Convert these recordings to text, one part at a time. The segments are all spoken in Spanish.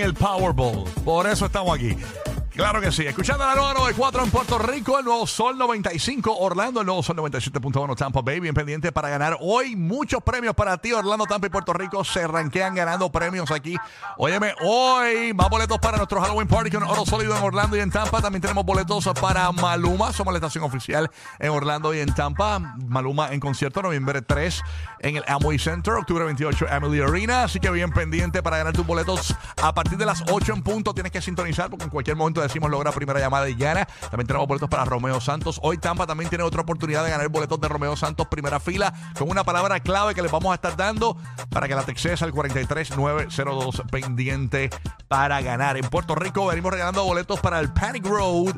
El Powerball. Por eso estamos aquí. Claro que sí. Escuchando la nueva 94 en Puerto Rico, el nuevo Sol 95, Orlando, el nuevo Sol 97.1 Tampa Bay. Bien pendiente para ganar hoy muchos premios para ti. Orlando, Tampa y Puerto Rico se ranquean ganando premios aquí. Óyeme, hoy más boletos para nuestro Halloween Party con Oro Sólido en Orlando y en Tampa. También tenemos boletos para Maluma. Somos la estación oficial en Orlando y en Tampa. Maluma en concierto noviembre 3 en el Amway Center, octubre 28 Emily Arena. Así que bien pendiente para ganar tus boletos a partir de las 8 en punto. Tienes que sintonizar porque en cualquier momento decimos logra primera llamada y gana. También tenemos boletos para Romeo Santos. Hoy Tampa también tiene otra oportunidad de ganar boletos de Romeo Santos primera fila con una palabra clave que les vamos a estar dando para que la textes al 43902 pendiente para ganar. En Puerto Rico venimos regalando boletos para el Panic Road.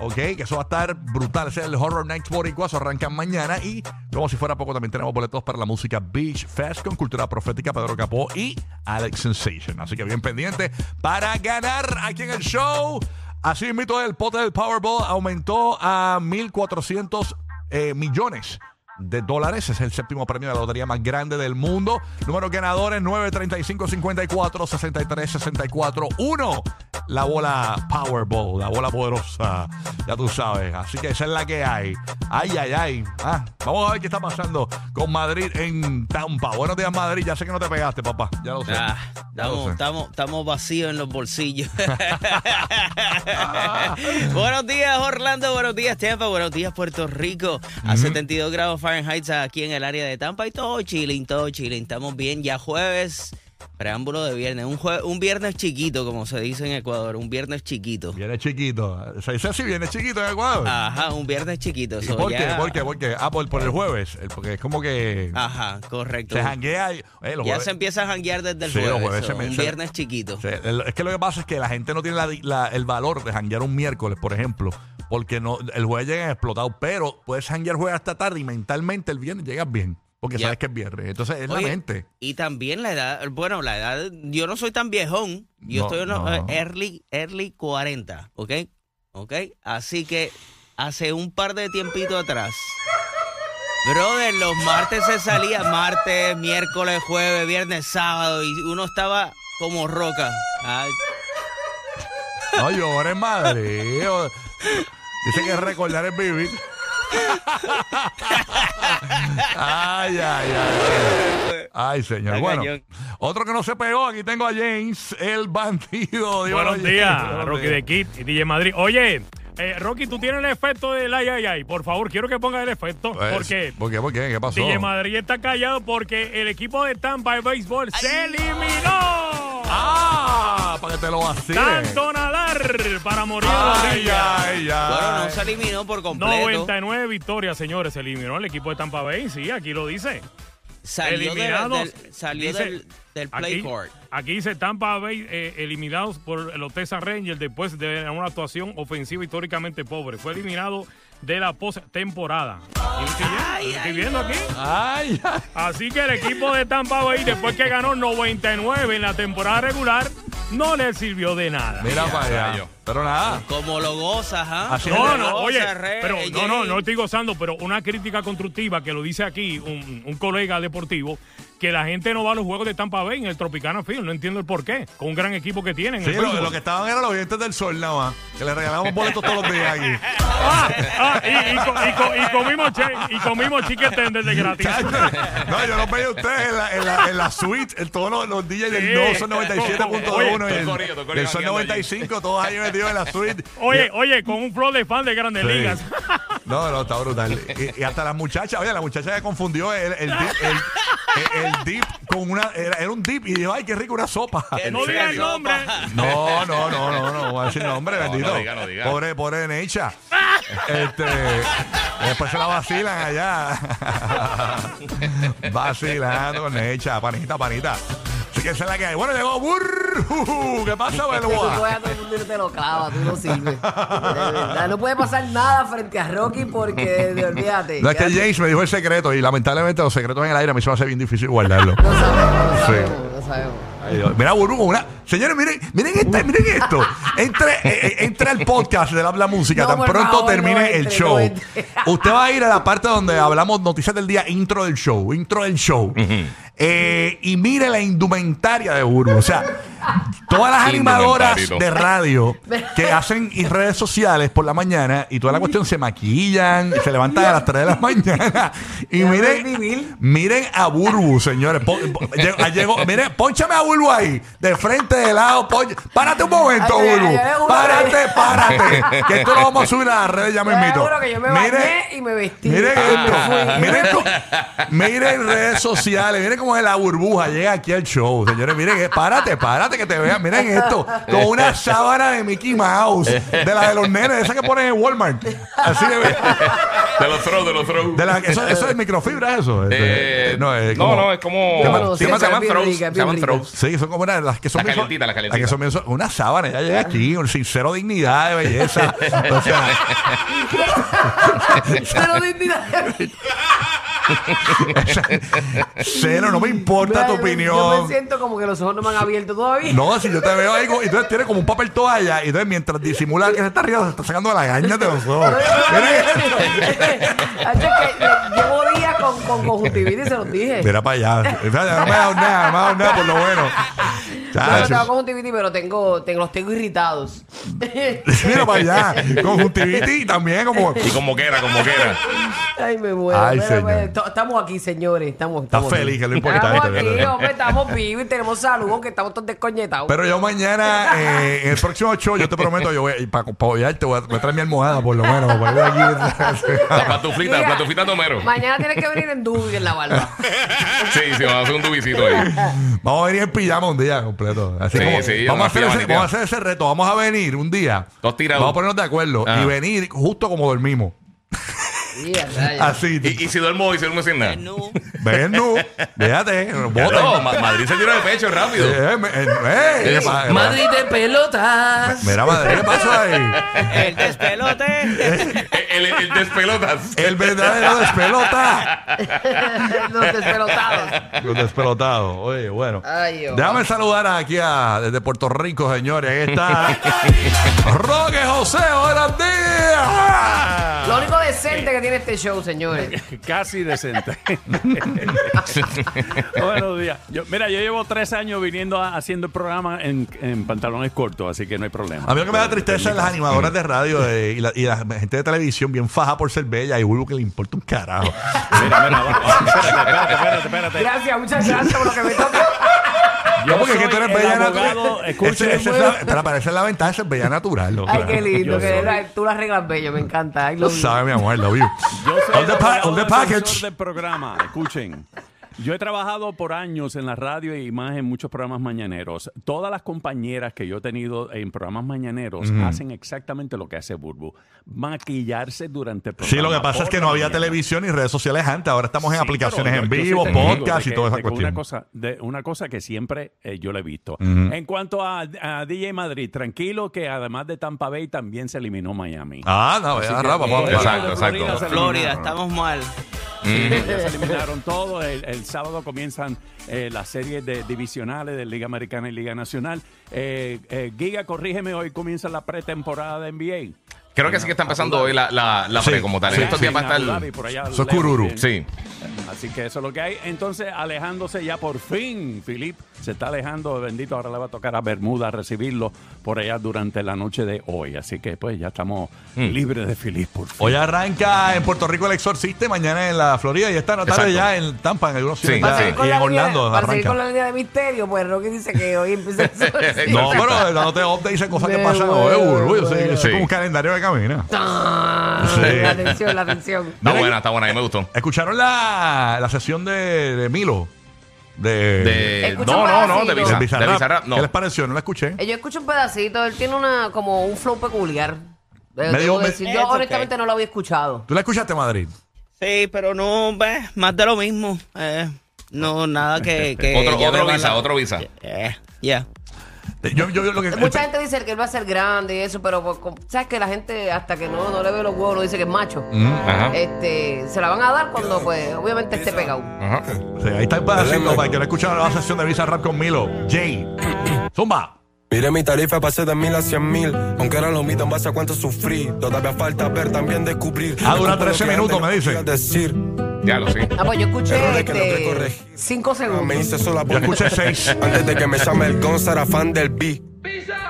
Ok, que eso va a estar brutal. Ese es el Horror Nights Boricua. Eso arrancan mañana. Y como si fuera poco, también tenemos boletos para la música Beach Fest con Cultura Profética, Pedro Capó y Alex Sensation. Así que bien pendiente para ganar aquí en el show. Así mismo el pote del Powerball aumentó a 1.400 eh, millones de dólares. Es el séptimo premio de la lotería más grande del mundo. Número ganadores 935 54 63 64 1. La bola Powerball, la bola poderosa. Ya tú sabes. Así que esa es la que hay. Ay, ay, ay. Ah, vamos a ver qué está pasando con Madrid en Tampa. Buenos días, Madrid. Ya sé que no te pegaste, papá. Ya lo sé. Ah, estamos, estamos, estamos vacíos en los bolsillos. buenos días, Orlando. Buenos días, Tampa. Buenos días, Puerto Rico. A 72 grados Fahrenheit aquí en el área de Tampa y todo chilling, todo chilling. Estamos bien. Ya jueves, preámbulo de viernes. Un, jue- un viernes chiquito, como se dice en Ecuador. Un viernes chiquito. Viene chiquito. Se dice así, viene chiquito en Ecuador. Ajá, un viernes chiquito. ¿Y So, por qué? ¿Por qué? ¿Por qué? Ah, por, por el jueves. Porque es como que Ajá, correcto. se janguea. y- eh, Ya jueves- se empieza a janguear desde el Sí, jueves. jueves so, se me- un se- viernes chiquito. El- es que lo que pasa es que la gente no tiene la- la- el valor de janguear un miércoles, por ejemplo, porque no el jueves llega explotado, pero puedes janguear jueves hasta tarde y mentalmente el viernes llegas bien, porque sabes que es viernes. Entonces es Oye, la mente. Y también la edad, bueno, la edad, yo no soy tan viejón, yo No, estoy en los, no. eh, early, early 40, ¿ok? ¿Ok? Así que hace un par de tiempito atrás, brother, los martes se salía, martes, miércoles, jueves, viernes, sábado, y uno estaba como roca. Ay, No llores, madre. Dice que recordar es vivir. ay, ay, ay. Ay, señor. Bueno, otro que no se pegó, aquí tengo a James, el bandido. Dímelo, Buenos James. días, Buenos Rocky de Kid y DJ Madrid. Oye, eh, Rocky, tú tienes el efecto del ay, ay, ay. Por favor, quiero que pongas el efecto. Pues, porque ¿Por qué? ¿Por qué? ¿Qué pasó? DJ Madrid está callado porque el equipo de Tampa de béisbol se eliminó. ¡Ah! Para que te lo vacile. Tanto nadar para morir en la Ay, orilla. ay, ay. bueno, no se eliminó por completo. 99 victorias, señores. Se eliminó el equipo de Tampa Bay. Sí, aquí lo dice. Salió, de- eliminados. del, salió dice- del, del play aquí, court. aquí dice Tampa Bay eh, eliminados por los Texas Rangers después de una actuación ofensiva históricamente pobre. Fue eliminado de la postemporada. Y lo estoy viendo, lo estoy viendo aquí. Ay, ay. Así que el equipo de Tampa Bay, después que ganó 99 en la temporada regular, no le sirvió de nada. Mira para allá. Pero nada. Como lo gozas, ¿ah? No, no, oye, Rey, pero no, no, no estoy gozando, pero una crítica constructiva que lo dice aquí un, un colega deportivo, que la gente no va a los juegos de Tampa Bay en el Tropicana Field, no entiendo el por qué, con un gran equipo que tienen. Sí, el lo, lo que estaban eran los dientes del sol nada más. Que le regalamos boletos todos los días aquí. Ah, ah, y, y co- y co- y comimos che- y comimos chicken tender de gratis. No, yo los veía a ustedes en la, en la, en la suite, en todos los, los DJs del Sí. No Son 97.1 y el, el allí. 95, todos ahí en la suite. Oye, oye, con un flow de fan de grandes Sí. ligas. No, no, está brutal. Y, y hasta la muchacha, oye, la muchacha que confundió el, el, dip, el, el- el dip con una. Era, era un dip y dijo, ay, qué rico, una sopa. ¿En No diga el nombre. No, no, no, no, no, voy a decir nombre, No, no bendito. diga, no diga. Pobre, pobre Necha. Este, después se la vacilan allá. Vacilando con Necha, panita, panita. Así que esa es la que hay. Bueno, llegó Burr. ¿Qué pasa, Tú Belboa? a todo el mundo y te lo clava, tú no sirves. De verdad, no puede pasar nada frente a Rocky porque, de- olvídate. No es que James me dijo el secreto y lamentablemente los secretos en el aire a mí se me hace bien difícil guardarlo. No sabemos, no Sí. sabemos, no sabemos. Mira, Burbu, con una. Señores, miren, miren, este- miren esto. Entre, eh, eh, entre al podcast de Habla Música, No, tan por pronto favor, termine no el show. entre. Usted va a ir a la parte donde hablamos noticias del día, intro del show, intro del show. Eh, y mire la indumentaria de Burbu. O sea, todas las animadoras de radio que hacen y redes sociales por la mañana y toda la cuestión se maquillan, se levantan a las 3 de la mañana y miren, miren a Burbu, señores. Llegó- llegó- miren, ponchame a Burbu ahí, de frente, de lado. pon- párate un momento, Ay, ay, Burbu. ay, ay, ay, Párate, párate. Que esto lo vamos a subir a las redes, ya me Te invito. juro que yo me bañé y me vestí. Miren Y me esto. Miren, co- miren redes sociales. Miren cómo es la burbuja. Llega aquí al show. Señores, miren, eh, párate, párate que te vean. Miren esto. Con una sábana de Mickey Mouse. De la de los nenes, esa que ponen en Walmart. Así de. De los throws, de los throws. de la- eso, eso es microfibra, eso. Eh, no, es no, como- no, es como. No, se no, sí, llaman- se throws. rica, Se llaman throws. Sí, son como una, las que son La bien- calentita, la Las que calentita. son una sábana, ya llega aquí, un sincero dignidad de belleza. O sea, Cero dignidad. Cero, no me importa tu Yo me opinión. siento como que los ojos no me han abierto todavía. No, si yo te veo ahí, y entonces tiene como un papel toalla, y entonces mientras disimula que se está riendo, se está sacando la gaña de los ojos. Mira. Hacho, que llevo días con, con conjuntivitis y se los dije. Mira para allá. No me ha dado nada, no me ha dado nada por lo bueno. Yo no Chacho. tengo conjuntivitis, pero tengo, tengo, los tengo irritados. Mira para allá. Conjuntivitis y también como. Y con moquera, con moquera. Ay, me muero. Ay, Pero, señor. pues, estamos aquí, señores. Estamos, estamos aquí. feliz, que es lo importante, Estamos aquí, ¿verdad? hombre, estamos vivos y tenemos salud, que estamos todos descoñetados. Pero yo mañana, eh, en el próximo show, yo te prometo, yo voy, para, para apoyarte, voy a, voy a traer mi almohada por lo menos. Para ir aquí. La patuflita, la Mira, patufita Tomero. Mañana tienes que venir en dubi en la barba. Sí, sí, vamos a hacer un dubicito ahí. Vamos a venir en pijama un día completo. Así Sí, como, sí, vamos, a una hacer ese, pijamatita. vamos a hacer ese reto. Vamos a venir un día. Dos tirados. Vamos a ponernos de acuerdo Ajá. y venir justo como dormimos. Así. Y, y si duermo hoy, si duermo sin nada. No. Ven, no. Déjate. Ma- Madrid se tira de pecho rápido. Eh, me- eh, eh, Madrid de pelotas. Mira, Madrid, ¿qué pasó ahí? El despelote. El, el- el despelotas. El verdadero despelota. Los despelotados. Los despelotados. Oye, bueno. Ay, Dios. Déjame saludar aquí a, desde Puerto Rico, señores. Ahí está Roque José. Buenos días. Decente que tiene este show, señores. Casi decente. Buenos días. Yo- mira, yo llevo tres años viniendo a- haciendo el programa en, en pantalones cortos, así que no hay problema. A mí lo que me da tristeza es las animadoras de radio eh, y, la, y la gente de televisión bien faja por ser bella y Bulbo que le importa un carajo. Mira, mira, va- va- espérate, espérate, espérate, espérate. Gracias, muchas gracias por lo que me toca. No, porque es que soy tú eres el bella abogado, natural. Escuchen, Ese- ese es la, pero para esa es la ventaja de ser bella natural. ¿no? Ay, Claro. qué lindo. Que la- tú la arreglas bello, me encanta. Ay, lo Tú sabes, mi amor, lo vio. Yo soy All el the, pa- all the package. del programa. Escuchen. Yo he trabajado por años en la radio y más en muchos programas mañaneros. Todas las compañeras que yo he tenido en programas mañaneros hacen exactamente lo que hace Burbu. Maquillarse durante el programa. Sí, lo que pasa es que no había mañana. televisión y redes sociales antes. Ahora estamos en Sí, aplicaciones en vivo, podcast y toda esa cuestión. Una cosa, de, una cosa que siempre eh, yo le he visto. En cuanto a, a DJ Madrid, tranquilo que además de Tampa Bay también se eliminó Miami. Ah, no, ya, que, rapa, eh, vamos. Exacto, de Florida exacto. se Florida, estamos mal. Ya se eliminaron todos. El, el sábado comienzan eh, las series de divisionales de Liga Americana y Liga Nacional. Eh, eh, Giga, corrígeme, hoy comienza la pretemporada de NBA. Creo que sí que está empezando hoy la, la, la Sí, pre como tal. sí, En estos días va a estar. Por allá Eso es lejos, cururu. bien. Sí. Así que eso es lo que hay. Entonces, alejándose ya por fin, Filip se está alejando, bendito, ahora le va a tocar a Bermuda recibirlo por allá durante la noche de hoy. Así que pues ya estamos libres de Filip por fin. Hoy arranca en Puerto Rico el Exorcista y mañana en la Florida y esta tarde Exacto. ya en Tampa, en algunos Sí, sitios Para ya, seguir con y en línea- Orlando para seguir arranca. con la línea de misterio, pues Rocky dice que hoy empieza el. No, pero dándote updates de cosas que pasan Yo sé un calendario de camina. Ah, Sí. La atención, la atención. Está buena, está buena. A mí me gustó. ¿Escucharon la, la sesión de, de Milo? De, De, Escucha no, un no, no, de pedacito. Visa. de De Bizarrap. Bizarrap, no. ¿Qué les pareció? No la escuché. Eh, Yo escucho un pedacito, él tiene una como un flow peculiar. Eh, Me debo dio- me- decir, It's Yo okay. honestamente no lo había escuchado. ¿Tú la escuchaste, Madrid? Sí, pero no, ve, más de lo mismo. Eh, no, nada que. que Otro- lleve visa, la- otro visa. Eh, ya. Yo, yo, yo lo que, Mucha gente dice que él va a ser grande y eso, pero pues, sabes que la gente hasta que no, no le ve los huevos no dice que es macho. Ajá. Este, se la van a dar cuando pues obviamente esté pegado. Ajá. Sí, ahí está el pedacito para que la sesión de Visa Rap con Milo. Jay. Zumba. Mire mi tarifa pasé de mil a cien mil Aunque era lo mismo en base a cuánto sufrí Todavía falta ver, también descubrir Ah, dura Escupo lo 13 que minutos, me dice. decir Ya lo sé. Ah, pues yo escuché Errores que este, cinco Me segundos. hice sola Yo escuché seis. Antes de que me llame el Gonza, era fan del B.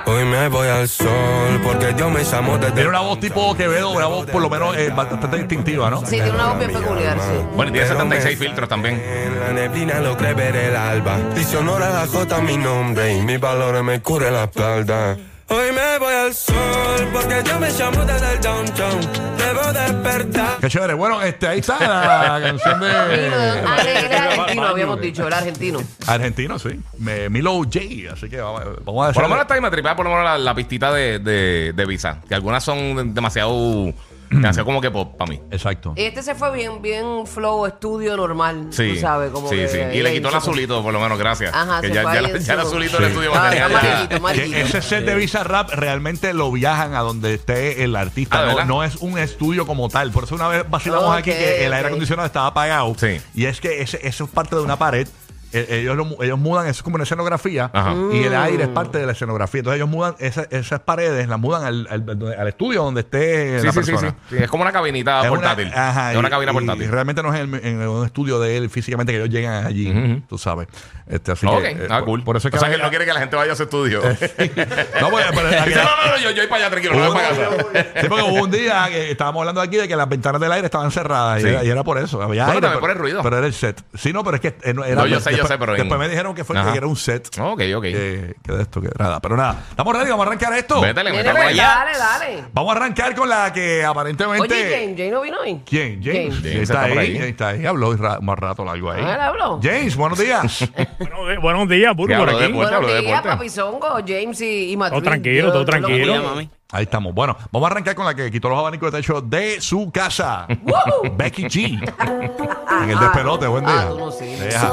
Hoy me voy al sol porque Dios me llamó desde Tiene una voz tipo Quevedo, una voz por lo menos eh, bastante distintiva, ¿no? Sí, tiene una voz bien peculiar, sí. Bueno, y tiene Pero 76 me- filtros también. En la neblina logré ver el alba. Dice honor a la J mi nombre y mis valores me cubre la espalda. Hoy me voy al sol porque Dios me llamó desde el downtown. Debo despertar. Qué chévere. Bueno, este, ahí está la canción de- Ah, era argentino, habíamos dicho, era argentino. argentino, sí. Me- Milo J. Así que vamos, vamos a Por lo menos está ahí me tripea por lo menos la, la pistita de, de, de Visa. Que algunas son demasiado. demasiado como que pop para mí. Exacto. Este se fue bien, bien flow, estudio normal. Sí. Tú sabes, como sí, que sí. Y le quitó el azulito, por lo menos, gracias. Ajá, que se ya, fue ya, ahí la- en ya el su- azulito Sí. del estudio Ah, material. ya- amarillito, Que amarillito. ese set de Visa Rap realmente lo viajan a donde esté el artista. Ah, no, es un estudio como tal. Por eso una vez vacilamos Ok, aquí que el aire ok. acondicionado estaba apagado. Sí. Y es que ese, eso es parte de una pared. Eh, Ellos, lo mu- ellos mudan, eso es como una escenografía Ajá. y el aire es parte de la escenografía. Entonces ellos mudan esa- esas paredes, las mudan al, al- al estudio donde esté Sí, la sí, sí, persona. sí, sí. Es como una cabinita Es una- portátil. ajá, es una y- cabina y portátil. realmente no es en, en un estudio de él físicamente que ellos llegan allí, Ujú. tú sabes. Este, así ok, que, eh, ah, por- cool. Por eso es que, o sea, que él no quiere que la gente vaya a su estudio. No, pues, pero Dice, no, no, no, yo, yo voy para allá tranquilo, no voy para casa. Sí, porque hubo un día que estábamos hablando aquí de que las ventanas del aire estaban cerradas Sí. y, era, y era por eso. Había Bueno, aire, también pero, por el ruido. pero era el set. Sí, no, pero es que eh, no, era. No, yo sé, yo después, sé, pero en- Después me dijeron que fue Ajá. que era un set. Ok, ok. Que, que de esto, que nada. Pero nada, estamos ready, vamos a arrancar esto. Métele, métele. allá. dale, dale. Vamos a arrancar con la que aparentemente. Oye, James, James no vino hoy. ¿Quién? James. James. James está está por ahí. ahí. James está ahí. Habló ra- más rato largo ahí. Ah, él habló. James, buenos días. Bueno, buenos días, Burbu, Ya por habló aquí. Buenos días, deporte. papizongo, James y, y Madrid. Todo tranquilo, todo tranquilo. Mira, mami. Ahí estamos. Bueno, vamos a arrancar con la que quitó los abanicos de techo de su casa. Becky G. en el despelote, buen día. Ah, tú no. Deja.